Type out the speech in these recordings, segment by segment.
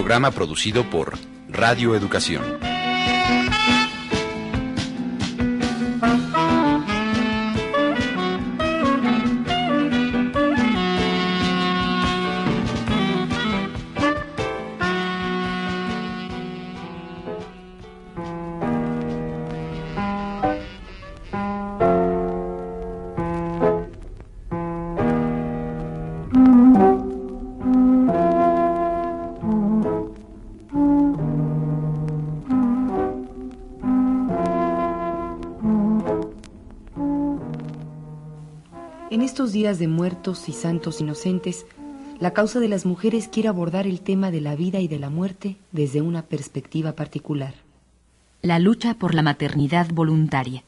Programa producido por Radio Educación. En estos días de muertos y santos inocentes, la causa de las mujeres quiere abordar el tema de la vida y de la muerte desde una perspectiva particular. La lucha por la maternidad voluntaria.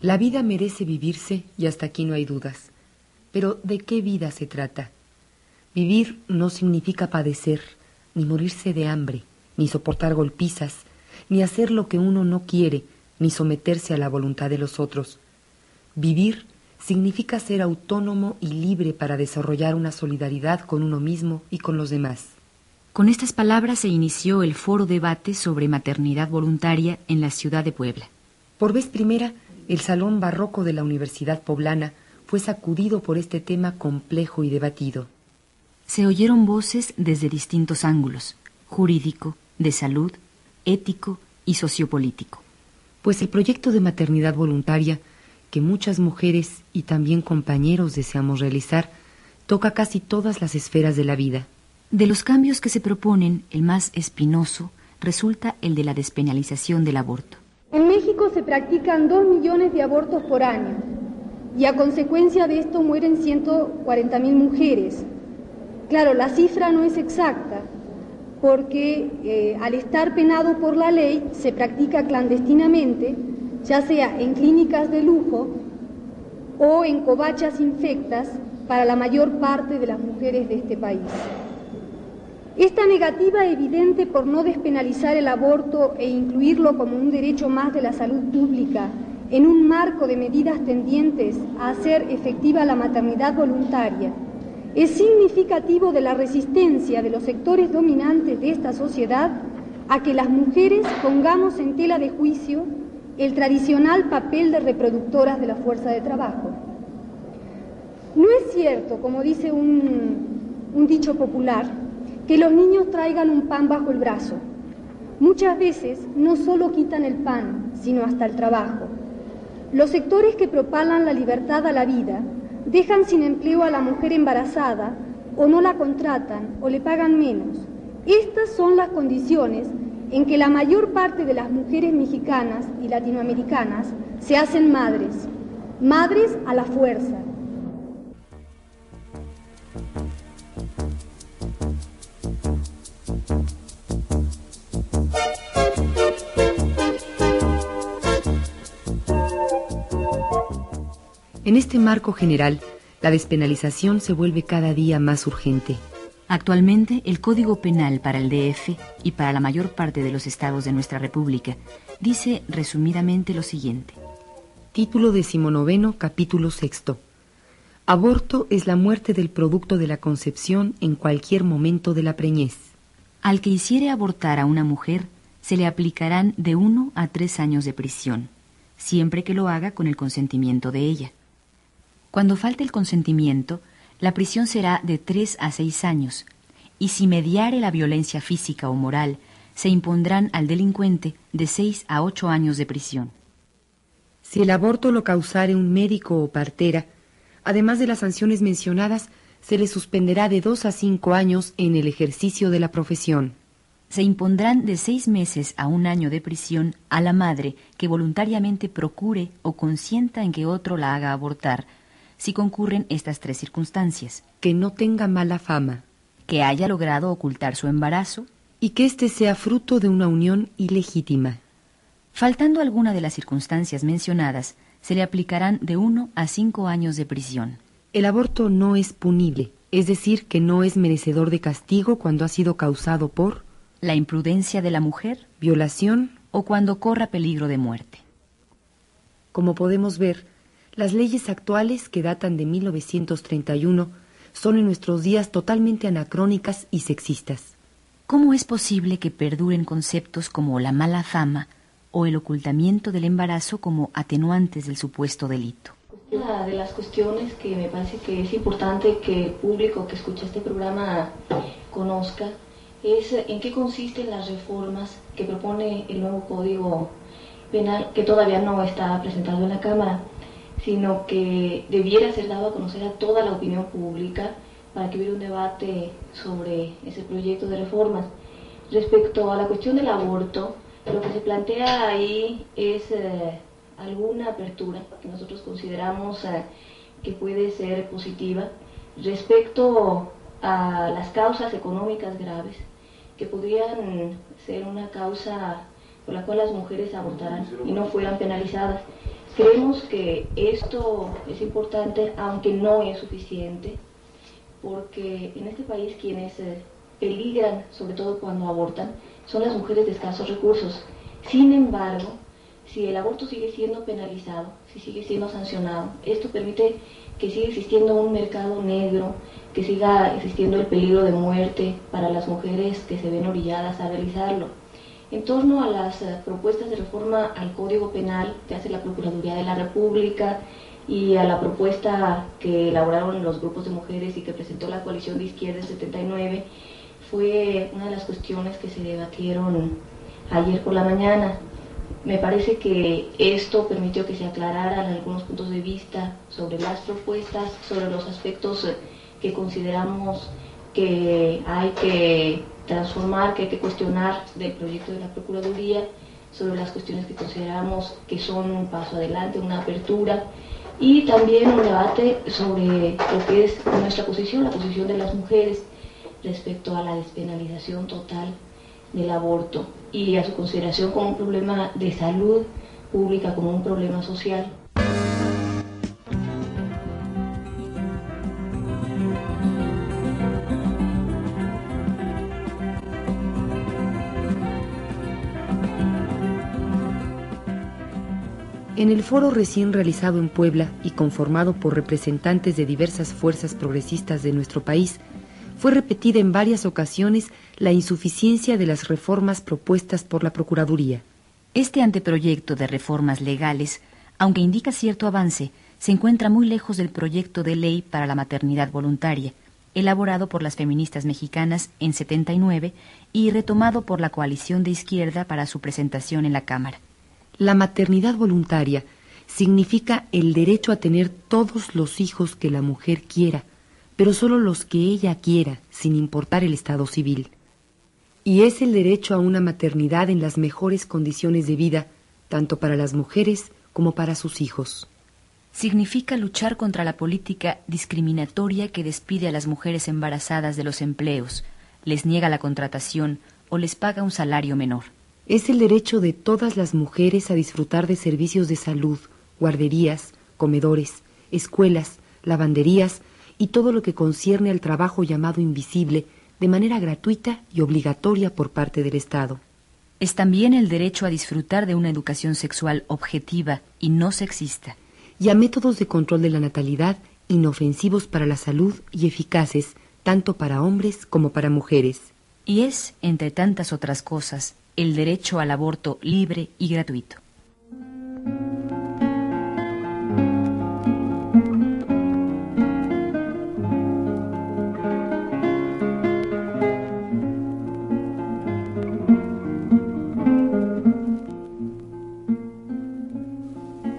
La vida merece vivirse y hasta aquí no hay dudas. Pero ¿de qué vida se trata? Vivir no significa padecer, ni morirse de hambre, ni soportar golpizas, ni hacer lo que uno no quiere, ni someterse a la voluntad de los otros. Vivir significa ser autónomo y libre para desarrollar una solidaridad con uno mismo y con los demás. Con estas palabras se inició el foro debate sobre maternidad voluntaria en la ciudad de Puebla. Por vez primera, el salón barroco de la Universidad Poblana fue sacudido por este tema complejo y debatido. Se oyeron voces desde distintos ángulos, jurídico, de salud, ético y sociopolítico. Pues el proyecto de maternidad voluntaria que muchas mujeres y también compañeros deseamos realizar toca casi todas las esferas de la vida. De los cambios que se proponen, el más espinoso resulta el de la despenalización del aborto. En México se practican dos millones de abortos por año y a consecuencia de esto mueren 140 mil mujeres. Claro, la cifra no es exacta porque eh, al estar penado por la ley se practica clandestinamente, ya sea en clínicas de lujo o en covachas infectas para la mayor parte de las mujeres de este país. Esta negativa evidente por no despenalizar el aborto e incluirlo como un derecho más de la salud pública en un marco de medidas tendientes a hacer efectiva la maternidad voluntaria es significativo de la resistencia de los sectores dominantes de esta sociedad a que las mujeres pongamos en tela de juicio el tradicional papel de reproductoras de la fuerza de trabajo. No es cierto, como dice un, un dicho popular, que los niños traigan un pan bajo el brazo. Muchas veces no solo quitan el pan, sino hasta el trabajo. Los sectores que propalan la libertad a la vida dejan sin empleo a la mujer embarazada o no la contratan o le pagan menos. Estas son las condiciones en que la mayor parte de las mujeres mexicanas y latinoamericanas se hacen madres, madres a la fuerza. En este marco general, la despenalización se vuelve cada día más urgente. Actualmente, el Código Penal para el DF y para la mayor parte de los estados de nuestra República dice resumidamente lo siguiente. Título decimonoveno, capítulo sexto. Aborto es la muerte del producto de la concepción en cualquier momento de la preñez. Al que hiciere abortar a una mujer, se le aplicarán de uno a tres años de prisión, siempre que lo haga con el consentimiento de ella. Cuando falte el consentimiento, la prisión será de tres a seis años, y si mediare la violencia física o moral, se impondrán al delincuente de seis a ocho años de prisión. Si el aborto lo causare un médico o partera, además de las sanciones mencionadas, se le suspenderá de dos a cinco años en el ejercicio de la profesión. se impondrán de seis meses a un año de prisión a la madre que voluntariamente procure o consienta en que otro la haga abortar, si concurren estas tres circunstancias. Que no tenga mala fama. Que haya logrado ocultar su embarazo. Y que éste sea fruto de una unión ilegítima. Faltando alguna de las circunstancias mencionadas, se le aplicarán de uno a cinco años de prisión. El aborto no es punible, es decir, que no es merecedor de castigo cuando ha sido causado por la imprudencia de la mujer, violación o cuando corra peligro de muerte. Como podemos ver, las leyes actuales que datan de 1931 son en nuestros días totalmente anacrónicas y sexistas. ¿Cómo es posible que perduren conceptos como la mala fama o el ocultamiento del embarazo como atenuantes del supuesto delito? Una de las cuestiones que me parece que es importante que el público que escucha este programa conozca es en qué consisten las reformas que propone el nuevo Código Penal, que todavía no está presentado en la Cámara sino que debiera ser dado a conocer a toda la opinión pública para que hubiera un debate sobre ese proyecto de reformas. Respecto a la cuestión del aborto, lo que se plantea ahí es eh, alguna apertura que nosotros consideramos eh, que puede ser positiva respecto a las causas económicas graves que podrían ser una causa por la cual las mujeres abortaran y no fueran penalizadas. Creemos que esto es importante, aunque no es suficiente, porque en este país quienes eh, peligran, sobre todo cuando abortan, son las mujeres de escasos recursos. Sin embargo, si el aborto sigue siendo penalizado, si sigue siendo sancionado, esto permite que siga existiendo un mercado negro, que siga existiendo el peligro de muerte para las mujeres que se ven orilladas a realizarlo. En torno a las eh, propuestas de reforma al Código Penal que hace la Procuraduría de la República y a la propuesta que elaboraron los grupos de mujeres y que presentó la coalición de izquierda en 79, fue una de las cuestiones que se debatieron ayer por la mañana. Me parece que esto permitió que se aclararan algunos puntos de vista sobre las propuestas, sobre los aspectos que consideramos que hay que transformar, que hay que cuestionar del proyecto de la Procuraduría sobre las cuestiones que consideramos que son un paso adelante, una apertura y también un debate sobre lo que es nuestra posición, la posición de las mujeres respecto a la despenalización total del aborto y a su consideración como un problema de salud pública, como un problema social. En el foro recién realizado en Puebla y conformado por representantes de diversas fuerzas progresistas de nuestro país, fue repetida en varias ocasiones la insuficiencia de las reformas propuestas por la Procuraduría. Este anteproyecto de reformas legales, aunque indica cierto avance, se encuentra muy lejos del proyecto de ley para la maternidad voluntaria, elaborado por las feministas mexicanas en 79 y retomado por la coalición de izquierda para su presentación en la Cámara. La maternidad voluntaria significa el derecho a tener todos los hijos que la mujer quiera, pero solo los que ella quiera, sin importar el estado civil. Y es el derecho a una maternidad en las mejores condiciones de vida, tanto para las mujeres como para sus hijos. Significa luchar contra la política discriminatoria que despide a las mujeres embarazadas de los empleos, les niega la contratación o les paga un salario menor. Es el derecho de todas las mujeres a disfrutar de servicios de salud, guarderías, comedores, escuelas, lavanderías y todo lo que concierne al trabajo llamado invisible de manera gratuita y obligatoria por parte del Estado. Es también el derecho a disfrutar de una educación sexual objetiva y no sexista. Y a métodos de control de la natalidad inofensivos para la salud y eficaces tanto para hombres como para mujeres. Y es, entre tantas otras cosas, el derecho al aborto libre y gratuito.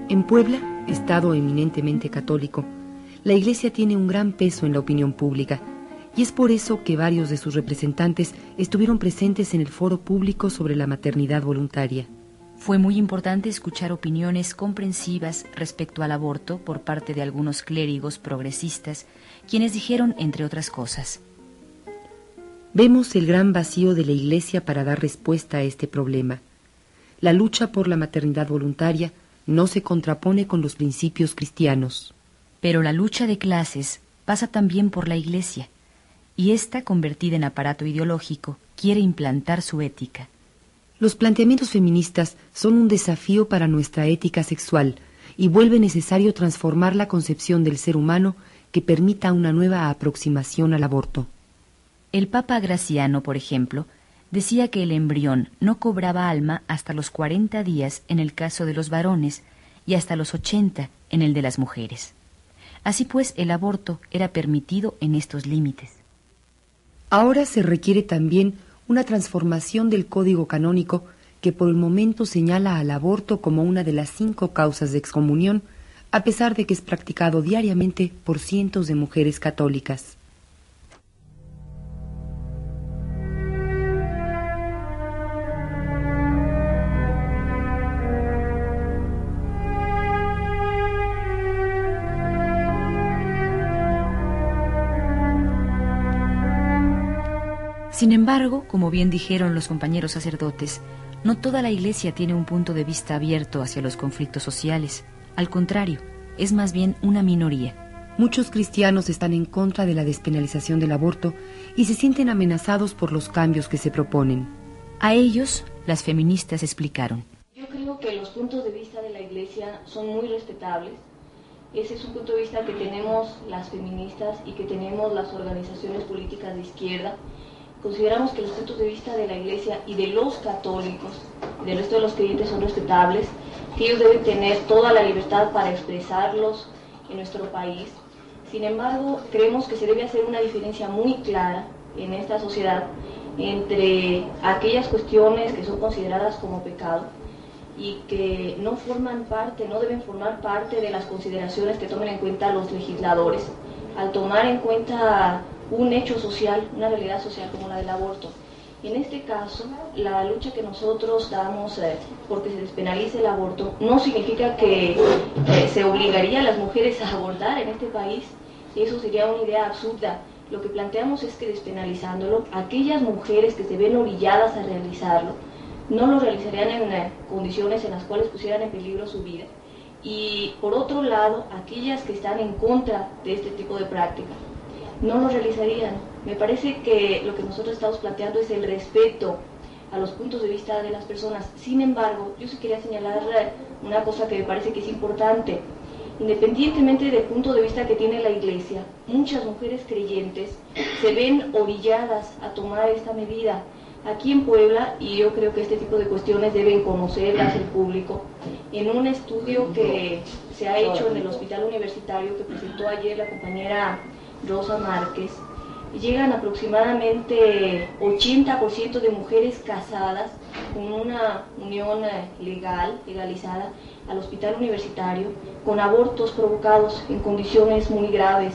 En Puebla, estado eminentemente católico, la Iglesia tiene un gran peso en la opinión pública y es por eso que varios de sus representantes estuvieron presentes en el foro público sobre la maternidad voluntaria. Fue muy importante escuchar opiniones comprensivas respecto al aborto por parte de algunos clérigos progresistas, quienes dijeron, entre otras cosas, Vemos el gran vacío de la Iglesia para dar respuesta a este problema. La lucha por la maternidad voluntaria no se contrapone con los principios cristianos. Pero la lucha de clases pasa también por la Iglesia y esta, convertida en aparato ideológico, quiere implantar su ética. Los planteamientos feministas son un desafío para nuestra ética sexual y vuelve necesario transformar la concepción del ser humano que permita una nueva aproximación al aborto. El Papa Graciano, por ejemplo, decía que el embrión no cobraba alma hasta los 40 días en el caso de los varones y hasta los 80 en el de las mujeres. Así pues, el aborto era permitido en estos límites. Ahora se requiere también una transformación del código canónico que por el momento señala al aborto como una de las cinco causas de excomunión, a pesar de que es practicado diariamente por cientos de mujeres católicas. Sin embargo, como bien dijeron los compañeros sacerdotes, no toda la Iglesia tiene un punto de vista abierto hacia los conflictos sociales. Al contrario, es más bien una minoría. Muchos cristianos están en contra de la despenalización del aborto y se sienten amenazados por los cambios que se proponen. A ellos, las feministas explicaron. Yo creo que los puntos de vista de la Iglesia son muy respetables. Ese es un punto de vista que tenemos las feministas y que tenemos las organizaciones políticas de izquierda consideramos que los puntos de vista de la Iglesia y de los católicos del resto de los creyentes son respetables, que ellos deben tener toda la libertad para expresarlos en nuestro país. Sin embargo, creemos que se debe hacer una diferencia muy clara en esta sociedad entre aquellas cuestiones que son consideradas como pecado y que no forman parte, no deben formar parte de las consideraciones que tomen en cuenta los legisladores. Al tomar en cuenta un hecho social, una realidad social como la del aborto. En este caso, la lucha que nosotros damos eh, porque se despenalice el aborto no significa que eh, se obligaría a las mujeres a abortar en este país. Eso sería una idea absurda. Lo que planteamos es que despenalizándolo, aquellas mujeres que se ven orilladas a realizarlo, no lo realizarían en eh, condiciones en las cuales pusieran en peligro su vida. Y por otro lado, aquellas que están en contra de este tipo de práctica, no lo realizarían. Me parece que lo que nosotros estamos planteando es el respeto a los puntos de vista de las personas. Sin embargo, yo sí quería señalar una cosa que me parece que es importante. Independientemente del punto de vista que tiene la Iglesia, muchas mujeres creyentes se ven orilladas a tomar esta medida. Aquí en Puebla, y yo creo que este tipo de cuestiones deben conocerlas el público, en un estudio que se ha hecho en el hospital universitario que presentó ayer la compañera Rosa Márquez, llegan aproximadamente 80% de mujeres casadas con una unión eh, legal, legalizada, al hospital universitario, con abortos provocados en condiciones muy graves,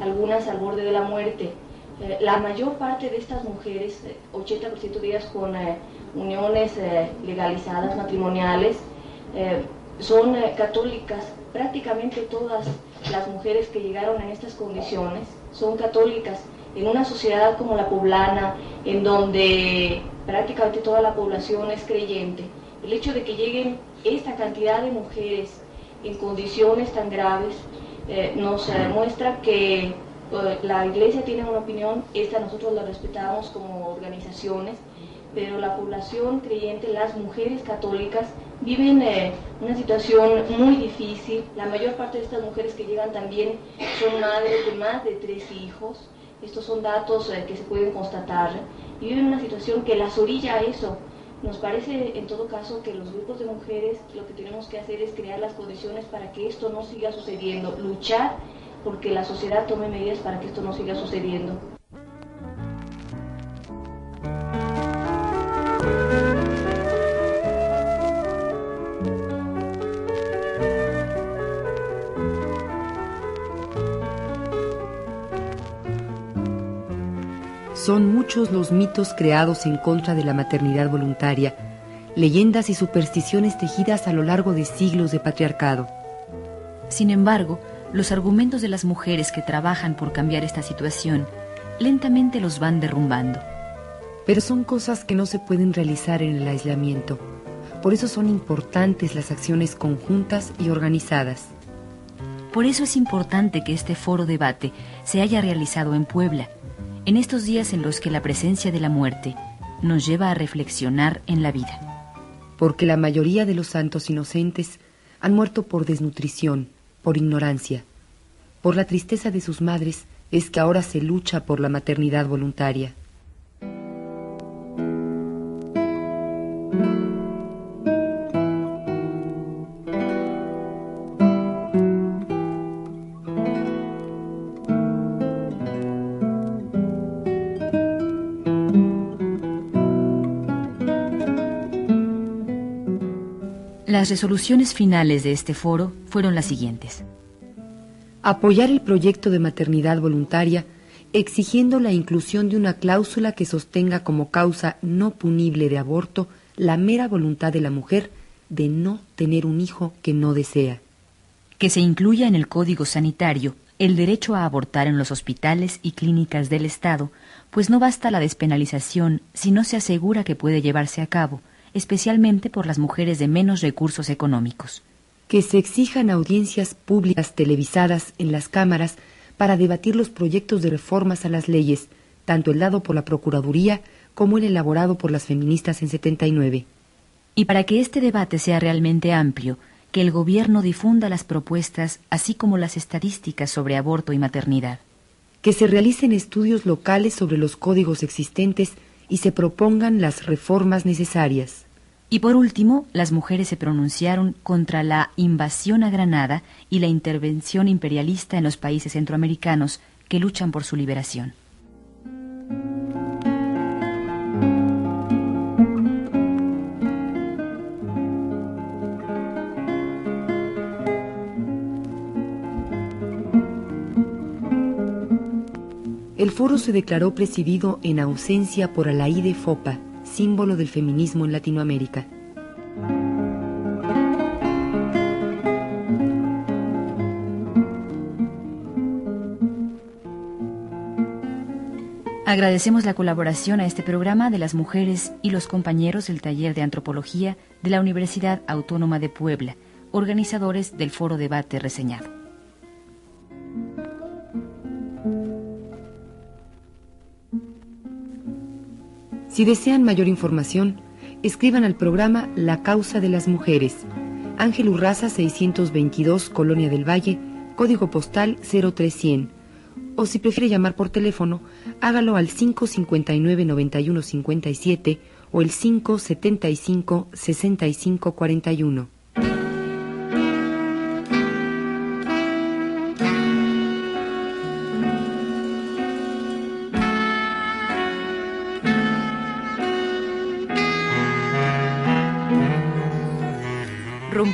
algunas al borde de la muerte. Eh, la mayor parte de estas mujeres, 80% eh, de ellas con uniones legalizadas, matrimoniales, son católicas, prácticamente todas las mujeres que llegaron en estas condiciones son católicas en una sociedad como la poblana, en donde prácticamente toda la población es creyente. El hecho de que lleguen esta cantidad de mujeres en condiciones tan graves eh, nos demuestra que eh, la iglesia tiene una opinión, esta nosotros la respetamos como organizaciones, pero la población creyente, las mujeres católicas, viven eh, una situación muy difícil. La mayor parte de estas mujeres que llegan también son madres de más de tres hijos. Estos son datos eh, que se pueden constatar. Y viven una situación que las orilla a eso. Nos parece en todo caso que los grupos de mujeres lo que tenemos que hacer es crear las condiciones para que esto no siga sucediendo, luchar porque la sociedad tome medidas para que esto no siga sucediendo. Son muchos los mitos creados en contra de la maternidad voluntaria, leyendas y supersticiones tejidas a lo largo de siglos de patriarcado. Sin embargo, los argumentos de las mujeres que trabajan por cambiar esta situación lentamente los van derrumbando. Pero son cosas que no se pueden realizar en el aislamiento. Por eso son importantes las acciones conjuntas y organizadas. Por eso es importante que este foro debate se haya realizado en Puebla, en estos días en los que la presencia de la muerte nos lleva a reflexionar en la vida. Porque la mayoría de los santos inocentes han muerto por desnutrición, por ignorancia. Por la tristeza de sus madres es que ahora se lucha por la maternidad voluntaria. Las resoluciones finales de este foro fueron las siguientes. Apoyar el proyecto de maternidad voluntaria exigiendo la inclusión de una cláusula que sostenga como causa no punible de aborto la mera voluntad de la mujer de no tener un hijo que no desea. Que se incluya en el Código Sanitario el derecho a abortar en los hospitales y clínicas del Estado, pues no basta la despenalización si no se asegura que puede llevarse a cabo, especialmente por las mujeres de menos recursos económicos. Que se exijan audiencias públicas televisadas en las cámaras para debatir los proyectos de reformas a las leyes, tanto el dado por la Procuraduría como el elaborado por las feministas en 79. Y para que este debate sea realmente amplio, que el Gobierno difunda las propuestas, así como las estadísticas sobre aborto y maternidad. Que se realicen estudios locales sobre los códigos existentes y se propongan las reformas necesarias. Y por último, las mujeres se pronunciaron contra la invasión a Granada y la intervención imperialista en los países centroamericanos que luchan por su liberación. El foro se declaró presidido en ausencia por Alaide Fopa, símbolo del feminismo en Latinoamérica. Agradecemos la colaboración a este programa de las mujeres y los compañeros del taller de antropología de la Universidad Autónoma de Puebla, organizadores del foro debate reseñado. Si desean mayor información, escriban al programa La Causa de las Mujeres, Ángel Urraza 622, Colonia del Valle, código postal 03100. O si prefiere llamar por teléfono, hágalo al 559-9157 o el 575-6541.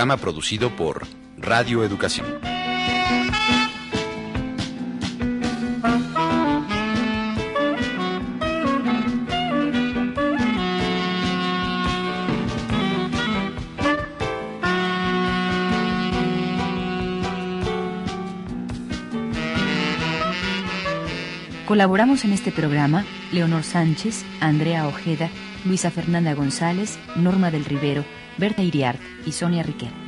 Programa producido por Radio Educación. Colaboramos en este programa Leonor Sánchez, Andrea Ojeda, Luisa Fernanda González, Norma del Rivero, Berta Iriart y Sonia Riquet.